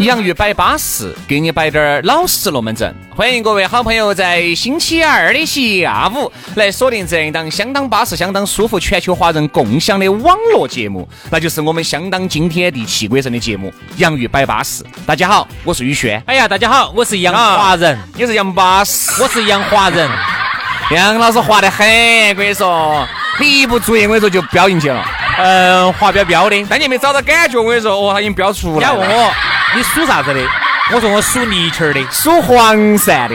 洋芋摆巴适，给你摆点儿老实龙门阵。欢迎各位好朋友在星期二的下午来锁定这一档相当巴适、相当舒服、全球华人共享的网络节目，那就是我们相当惊天地泣鬼神的节目《洋芋摆巴适》。大家好，我是宇轩。哎呀，大家好，我是杨华人，你是杨巴适，我是杨华人。杨老师滑得很，我跟你说，你一不注意，我跟你说就飙进去了。嗯，滑标标的，但你没找到感觉，我跟你说，哦，他已经飙出来了。人家问我。你属啥子的？我说我属泥鳅的，属黄鳝的。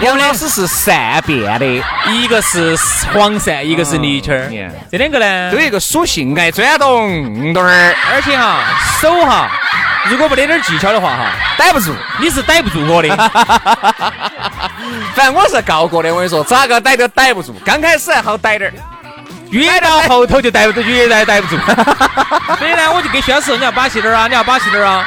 杨老师是善变的，一个是黄鳝，一个是泥鳅。这两个呢，都有一个属性爱转动墩儿，而且哈手哈，如果不得点技巧的话哈，逮不住。你是逮不住我的。反正我是告过的，我跟你说，咋个逮都逮不住。刚开始还好逮点儿，越到后头就逮不住，越来逮不住。所以呢，我就跟薛老师，你要把戏点儿啊，你要把戏点儿啊。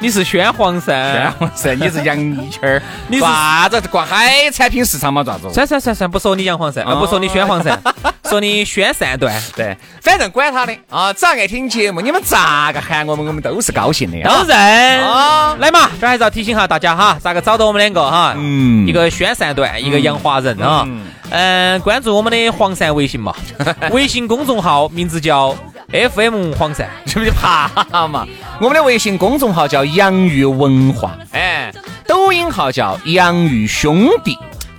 你是宣黄鳝，宣黄鳝，你是杨泥鳅儿，你啥子挂海产品市场嘛？咋子？算算算算，不说你杨黄鳝，不说你宣黄鳝，说你宣善段。对，反正管他的啊，只要爱听节目，你们咋个喊我们，我们都是高兴的。都认啊，来嘛，这还是要提醒下大家哈，咋个找到我们两个哈？嗯，一个宣善段，一个杨华人啊。嗯，关注我们的黄鳝微信嘛，微信公众号名字叫。FM 黄鳝，是不是怕嘛？我们的微信公众号叫洋芋文化，哎，抖音号叫洋芋兄弟，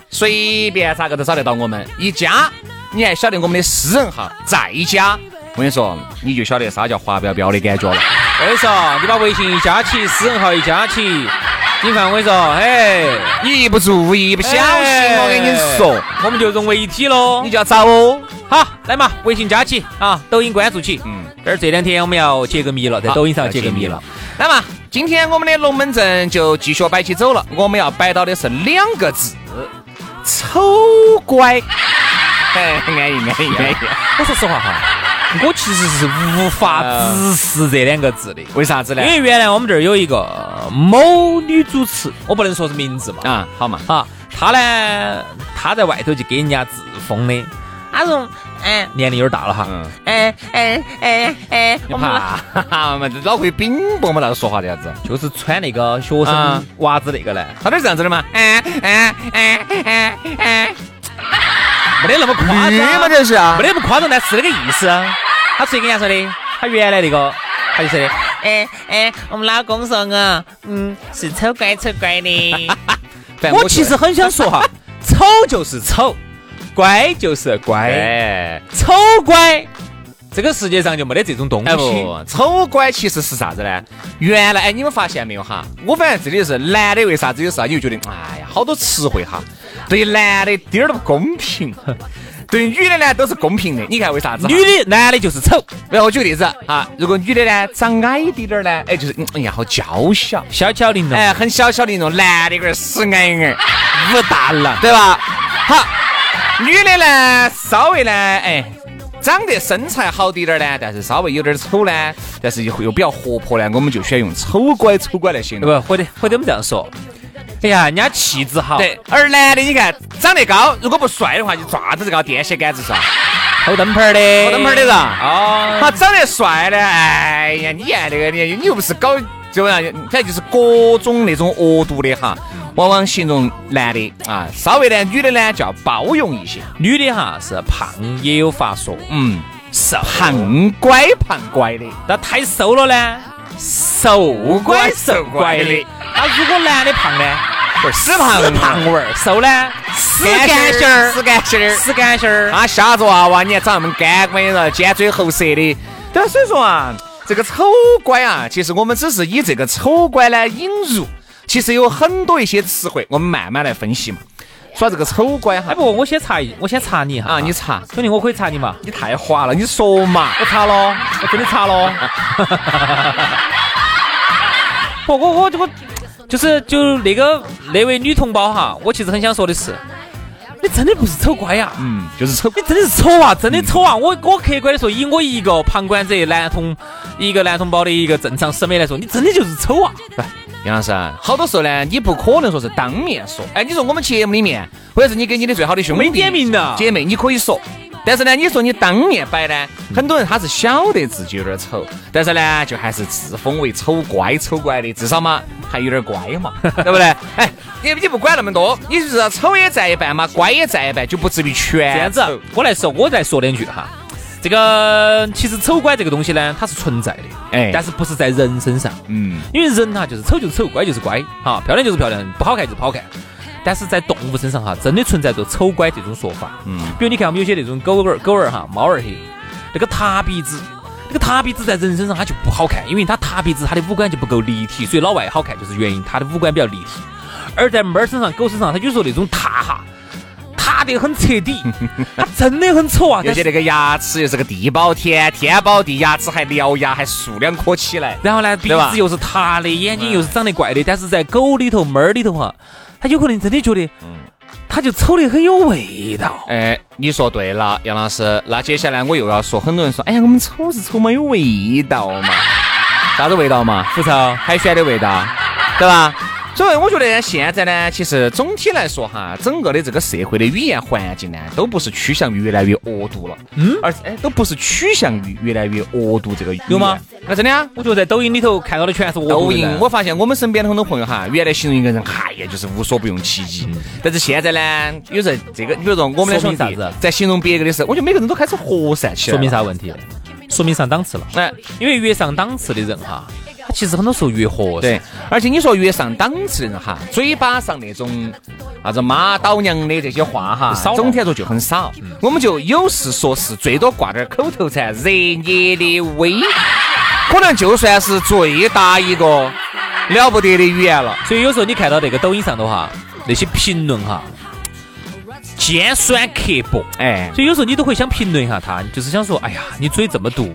随便咋个都找得到我们。一加，你还晓得我们的私人号，再加，我跟你说，你就晓得啥叫滑标标的感觉了。我跟你说，你把微信一加起，私人号一加起，你看我跟你说，哎，你一不注意，一不小心，我跟你说，我们就融为一体喽。你就要找哦。好，来嘛，微信加起啊，抖音关注起。嗯，这儿这两天我们要解个谜了，在抖音上解个谜了。来嘛今天我们的龙门阵就继续摆起走了。我们要摆到的是两个字：丑乖。哎，安逸安逸安逸。我说实话哈，我其实是无法直视这两个字的。为啥子呢？因为原来我们这儿有一个某女主持，我不能说是名字嘛。啊，好嘛。好，她呢，她在外头就给人家自封的。他说：“哎，年龄有点大了哈。嗯哎哎哎哎，我们哈嘛，老会禀博嘛，那个说话的样子，就是穿那个学生娃子那个呢。他都是这样子的嘛。哎哎哎哎哎，没得那么夸张嘛，这是啊，没得那么夸张，但是那个意思。他谁跟人家说的？他原来那个他就说的。哎哎，我们老公说我，嗯，是丑乖丑乖的。我其实很想说哈，丑就是丑。”乖就是乖，丑乖，这个世界上就没得这种东西。不，丑乖其实是啥子呢？原来哎，你们发现没有哈？我反正这里是男的，为啥子有时候你就觉得，哎呀，好多词汇哈，对男的一点儿都不公平，对女的呢都是公平的。你看为啥子？女的、男的就是丑。然后我举个例子啊，如果女的呢长矮一点点呢，哎，就是哎呀，好娇小，小巧玲珑，哎，很小巧玲珑。男的个死矮矮，武大郎，对吧？好。女的呢，稍微呢，哎，长得身材好滴点儿呢，但是稍微有点丑呢，但是又又比较活泼呢，我们就选用丑乖丑乖来形容。不，或者或者我们这样说，哎呀，人家气质好。对，而男的你看长得高，如果不帅的话，就抓子这个电线杆子上，偷灯泡的，偷灯泡的人。哦。他长得帅呢，哎呀，你呀那个你，你又不是搞这样，反正就是各种那种恶毒的哈。往往形容男的啊，稍微呢，女的呢叫包容一些，女的哈是胖也有发说，嗯，瘦。胖乖胖乖的，那太瘦了呢，瘦乖瘦乖的。那如果男的胖呢，死胖。胖味儿；瘦呢，死干心儿，死干心儿，死干心儿。啊，吓着娃娃，你还长那么干，关键了，尖嘴猴舌的。对啊，所以说啊，这个丑乖啊，其实我们只是以这个丑乖呢引入。其实有很多一些词汇，我们慢慢来分析嘛。说这个丑乖哈，哎不，我先查一，我先查你哈。啊，你查，兄弟，我可以查你嘛？你太滑了，你说嘛？我查了，我真的查了。不，我我我就是就那个那位女同胞哈，我其实很想说的是，你真的不是丑乖呀？嗯，就是丑，你真的是丑啊，真的丑啊！我我客观的说，以我一个旁观者男同一个男同胞的一个正常审美来说，你真的就是丑啊！杨老师，好多时候呢，你不可能说是当面说。哎，你说我们节目里面，或者是你给你的最好的兄弟、没点名的姐妹，你可以说。但是呢，你说你当面摆呢，很多人他是晓得自己有点丑，但是呢，就还是自封为丑乖丑乖的，至少嘛还有点乖嘛，对不对？哎，你你不管那么多，你就是丑也占一半嘛，乖也占一半，就不至于全这样子。我来说，我再说两句哈。这个其实丑乖这个东西呢，它是存在的，哎，但是不是在人身上，嗯，因为人哈就是丑就是丑，乖就是乖，哈，漂亮就是漂亮，不好看就是不好看。但是在动物身上哈，真的存在着丑乖这种说法，嗯，比如你看我们有些那种狗儿、狗儿哈、猫儿些，那个塌鼻子，那个塌鼻子在人身上它就不好看，因为它塌鼻子，它的五官就不够立体，所以老外好看就是原因，它的五官比较立体。而在猫儿身上、狗身上，它有时候那种塌哈。塌得很彻底，它 真的很丑啊！而且那个牙齿又是个地包天，天包地，牙齿还獠牙，还竖两颗起来。然后呢，鼻子又是塌的，眼睛又是长得怪的。但是在狗里头、猫儿里头哈，它有可能真的觉得，它就丑得很有味道。哎，你说对了，杨老师。那接下来我又要说，很多人说，哎呀，我们丑是丑嘛，有味道嘛？啥子味道嘛？腐臭、海鲜的味道，对吧？所以我觉得现在呢，其实总体来说哈，整个的这个社会的语言环境呢，都不是趋向于越来越恶毒了，嗯，而哎，都不是趋向于越来越恶毒这个有吗？那真的啊，我觉得在抖音里头看到的全是抖音。我发现我们身边的很多朋友哈，原来形容一个人，哎呀，就是无所不用其极，但是现在呢，有时候这个，比如说我们的兄弟在形容别个的时候，我觉得每个人都开始和善起来。说明啥问题？说明上档次了。哎，因为越上档次的人哈。他其实很多时候越和对，而且你说越上档次的人哈，嘴巴上那种啥子妈倒娘的这些话哈，总体来说就很少。我们就有事说事，最多挂点口头禅，热烈的微，可能就算是最大一个了不得的语言了。所以有时候你看到那个抖音上头哈，那些评论哈。尖酸刻薄，哎，所以有时候你都会想评论一下他，就是想说，哎呀，你嘴这么毒，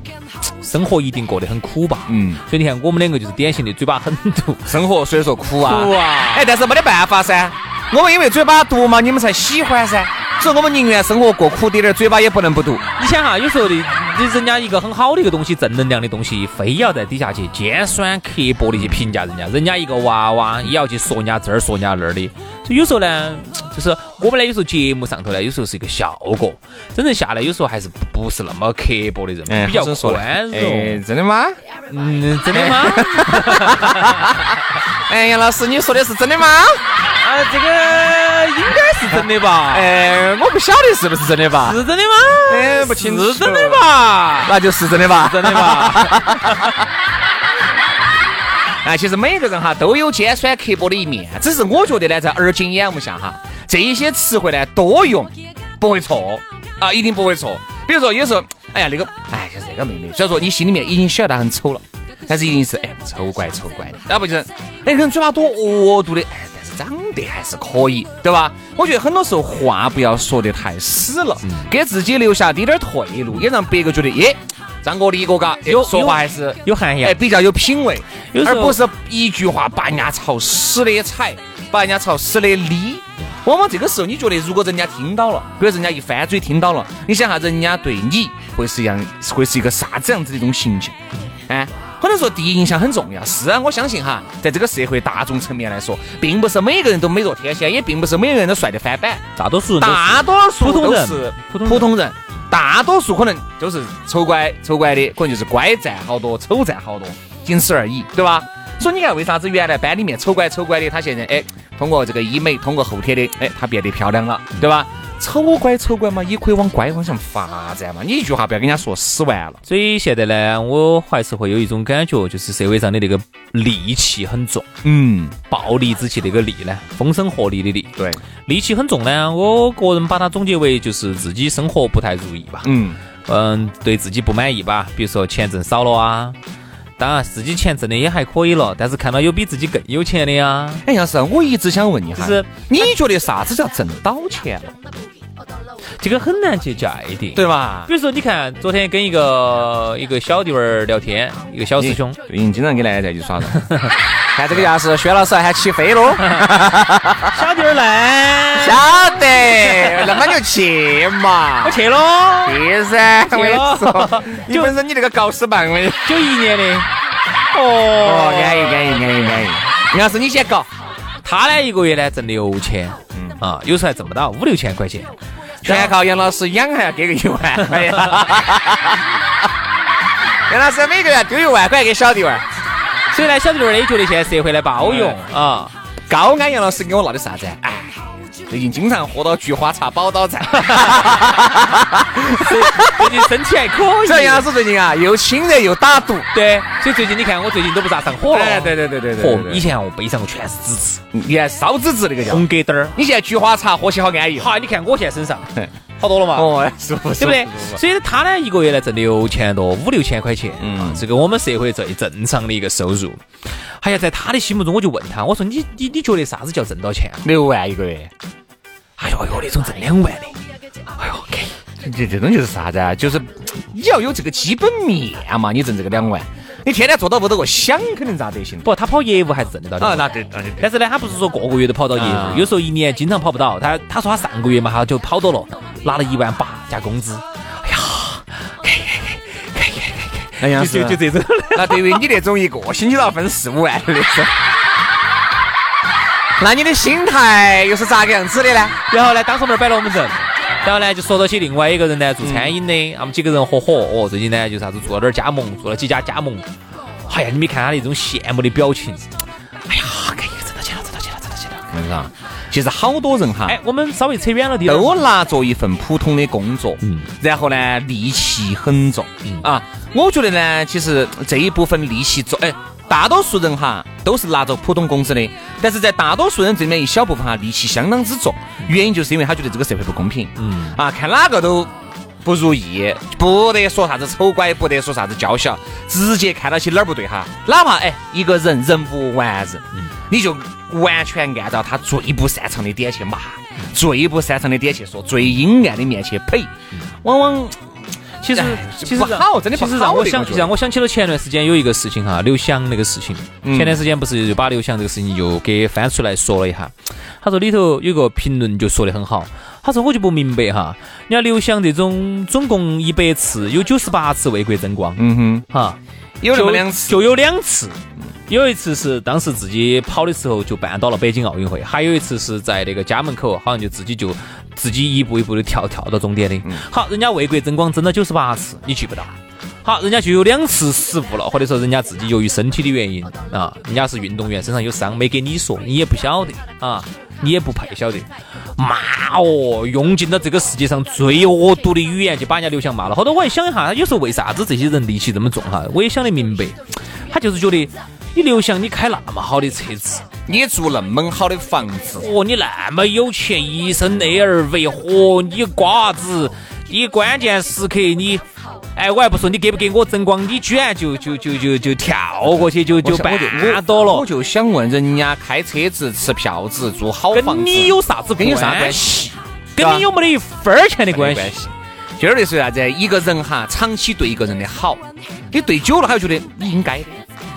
生活一定过得很苦吧？嗯，所以你看我们两个就是典型的嘴巴很毒，生活虽然说苦啊，苦啊，哎，但是没得办法噻，我们因为嘴巴毒嘛，你们才喜欢噻。所以我们宁愿生活过苦点点，嘴巴也不能不毒。你想哈，有时候的，你人家一个很好的一个东西，正能量的东西，非要在底下去尖酸刻薄的去评价人家，人家一个娃娃也要去说人家这儿说人家那儿的。所以有时候呢，就是我们呢，有时候节目上头呢，有时候是一个效果，真正下来有时候还是不是那么刻薄的人，比较宽容。哎，真的吗？嗯，真的吗？哎，杨老师，你说的是真的吗？啊，这个应该是真的吧？哎，我不晓得是不是真的吧？是真的吗？哎，不清楚。是真的吧？那就是真的吧？真的吧？哎，其实每个人哈都有尖酸刻薄的一面，只是我觉得呢，在耳今眼目下哈，这一些词汇呢多用不会错啊，一定不会错。比如说有时候，哎呀那个，哎就是这个妹妹，虽然说你心里面已经晓得她很丑了，但是一定是哎丑怪丑怪的，要不就是哎人嘴巴多恶毒的。哎，但是长得还是可以，对吧？我觉得很多时候话不要说得太死了，给自己留下滴点退路，也让别个觉得，耶，张哥李哥嘎，有说话还是有涵养，哎，比较有品味，而不是一句话把人家朝死的踩，把人家朝死的理。往往这个时候，你觉得如果人家听到了，或者人家一翻嘴听到了，你想下人家对你会是一样，会是一个啥子样子的一种形象？哎。可能说第一印象很重要，是啊，我相信哈，在这个社会大众层面来说，并不是每个人都美若天仙，也并不是每个人都帅得翻版，大多数人，大多数都是普通人，大多数可能都是丑乖丑乖的，可能就是乖占好多，丑占好多，仅此而已，对吧？所以你看，为啥子原来班里面丑乖丑乖的，他现在哎通过这个医美，通过后天的，哎，他变得漂亮了，对吧？丑乖丑乖嘛，也可以往乖方向发展嘛。你一句话不要跟人家说死完了。所以现在呢，我还是会有一种感觉，就是社会上的那个戾气很重。嗯，暴戾之气那个戾呢，风声鹤唳的戾。对，戾气很重呢。我个人把它总结为就是自己生活不太如意吧。嗯嗯，对自己不满意吧。比如说钱挣少了啊，当然自己钱挣的也还可以了，但是看到有比自己更有钱的呀。哎，杨师，我一直想问你哈，就是你觉得啥子叫挣到钱了？这个很难去界定，对吧？比如说，你看昨天跟一个一个小弟儿聊天，一个小师兄，最近经常跟男的在一起耍的。看这个架势，薛老师还起飞喽！小弟儿来，晓得，那么就去嘛，我去喽，去噻，去喽。你本身你那个搞死棒的，九一年的，哦，安逸安逸安逸安逸。杨老师，你先搞。他呢，一个月呢挣六千，嗯啊，有时候还挣不到五六千块钱。全靠杨老师养，还要给个一万块。杨老师每个月丢一万块给小弟娃儿，所以呢，小弟娃儿也觉得现在社会的包容啊。高安杨老师给我闹的啥子？哎，最近经常喝到菊花茶、宝岛菜。最近身体还可以。这杨老师最近啊，又亲热又打毒。对，所以最近你看我最近都不咋上火了。对对对对对。嚯，以前我背上过全是紫紫，你看烧紫紫那个叫红格灯儿。你现在菊花茶喝起好安逸。好，你看我现在身上。好多了嘛？哦，舒服，对不对？所以他呢，一个月呢挣六千多，五六千块钱，嗯，这个我们社会最正常的一个收入。哎呀在他的心目中，我就问他，我说你你你觉得啥子叫挣到钱？六万一个月？哎呦哎呦，那种挣两万的，哎呦，这这种就是啥子啊？就是你要有这个基本面嘛，你挣这个两万。你天天坐到屋头个想，肯定咋得行？不，他跑业务还是挣得到的。啊，那对，但是呢，他不是说个个月都跑到业务，有时候一年经常跑不到。他他说他上个月嘛，他就跑到了，拿了一万八加工资。哎呀，可以可以可以可以可以。哎呀，就就这种。那对于你那种一个星期都要分四五万的那种，那你的心态又是咋个样子的呢？然后呢，当时我们摆龙门阵。然后呢，就说到起另外一个人呢，做餐饮的，他们几个人合伙哦。最近呢，就啥子做了点加盟，做了几家加盟。哎呀，你没看他那种羡慕的表情。哎呀，可以挣到钱了，挣到钱了，挣到钱了。是不是啊？其实好多人哈，哎，我们稍微扯远了点，都拿着一份普通的工作，嗯，然后呢，戾气很重，嗯啊。我觉得呢，其实这一部分戾气重，哎。大多数人哈都是拿着普通工资的，但是在大多数人这边一小部分哈戾气相当之重，原因就是因为他觉得这个社会不公平，嗯。啊，看哪个都不如意，不得说啥子丑乖，不得说啥子娇小，直接看到起哪儿不对哈，哪怕哎一个人人无完人，你就完全按照他最不擅长的点去骂，最不擅长的点去说，最阴暗的面去呸，往往。其实其实好，真的其实让我想让我想起了前段时间有一个事情哈，刘翔那个事情。前段时间不是就把刘翔这个事情又给翻出来说了一下。他说里头有个评论就说的很好，他说我就不明白哈，你看刘翔这种总共一百次有九十八次为国争光，嗯哼，哈，有那么两次，就有两次。有一次是当时自己跑的时候就绊倒了北京奥运会，还有一次是在那个家门口，好像就自己就自己一步一步的跳跳到终点的。好，人家为国争光争了九十八次，你去不到。好，人家就有两次失误了，或者说人家自己由于身体的原因啊，人家是运动员身上有伤，没给你说，你也不晓得啊，你也不配晓得。骂哦，用尽了这个世界上最恶毒的语言就把人家刘翔骂了。后头我还想一下，他有时候为啥子这些人戾气这么重哈？我也想得明白，他就是觉得。你刘翔，你开那么好的车子，你住那么好的房子，哦，你那么有钱，一身 LV，嚯，你瓜子，你关键时刻你，哎，我还不说你给不给我争光，你居然就就就就就跳过去，就就办到了。我就想问，人家开车子、吃票子、住好房子，跟你有啥子跟你啥关系？跟你有没得一分钱的关系？今儿的说啥子？一个人哈，长期对一个人的好，你对久了，他就觉得你应该的。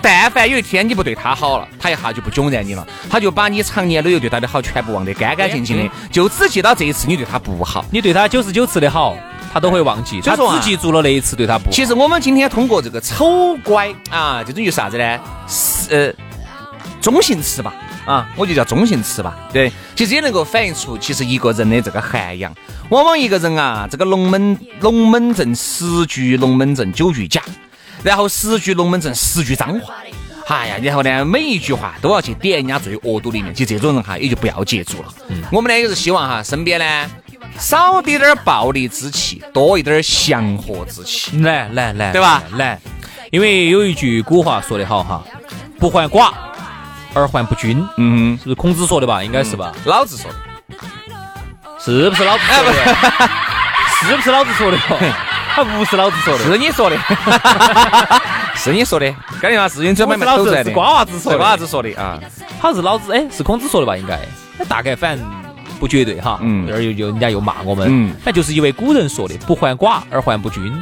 但凡有一天你不对他好了，他一下就不囧然你了，他就把你常年都有对他的好全部忘得干干净净的，就只记到这一次你对他不好，你对他九十九次的好，他都会忘记，他只记住了那一次对他不。其实我们今天通过这个丑乖啊，这种就啥子呢？是中性词吧？啊，我就叫中性词吧。对，其实也能够反映出其实一个人的这个涵养。往往一个人啊，这个龙门龙门阵十句龙门阵九句假。然后十句龙门阵，十句脏话，哎呀，然后呢，每一句话都要去点人家最恶毒的一面，就这种人哈，也就不要接触了。嗯，我们呢也是希望哈，身边呢少滴点儿暴力之气，多一点儿祥和之气。来来来，对吧？来，因为有一句古话说得好哈，不患寡而患不均。嗯，是不是孔子说的吧？应该是吧？老子说的，是不是老子说的？是不是老子说的？他不是老子说的，是你说的。是你说的，感觉嘛事情准备老子是瓜娃子说的，瓜娃子说的啊，好像是老子哎，是孔子说的吧？应该，大概反正不绝对哈。嗯，这儿又又人家又骂我们，嗯，反正就是一位古人说的，不患寡而患不均。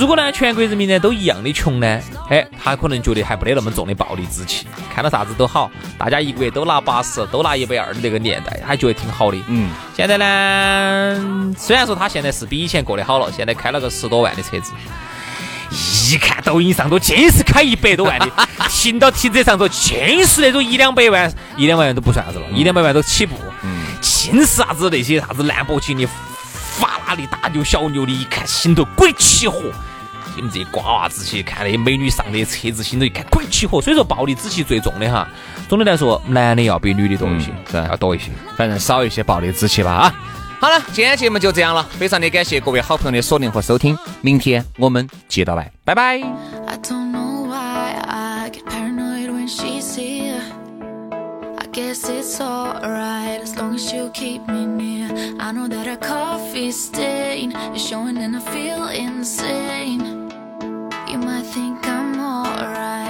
如果呢，全国人民呢都一样的穷呢，哎，他可能觉得还不得那么重的暴力之气，看到啥子都好，大家一个月都拿八十，都拿一百二的那个年代，他觉得挺好的。嗯，现在呢，虽然说他现在是比以前过得好了，现在开了个十多万的车子。一看抖音上头尽是开一百多万的，停到停车上头尽是那种一两百万，一两百万都不算啥子了，一两百万都起步。嗯，尽是啥子那些啥子兰博基尼、法拉利大牛小牛的，一看心头鬼起火。你们这些瓜娃子去看那些美女上的车子，心头一看鬼起火。所以说暴力之气最重的哈，总的来说男的要比女的多一些，是要多一些，反正少一些暴力之气吧啊。好了，今天节目就这样了，非常的感谢各位好朋友的锁定和收听，明天我们接着来，拜拜。she made you I think I'm alright.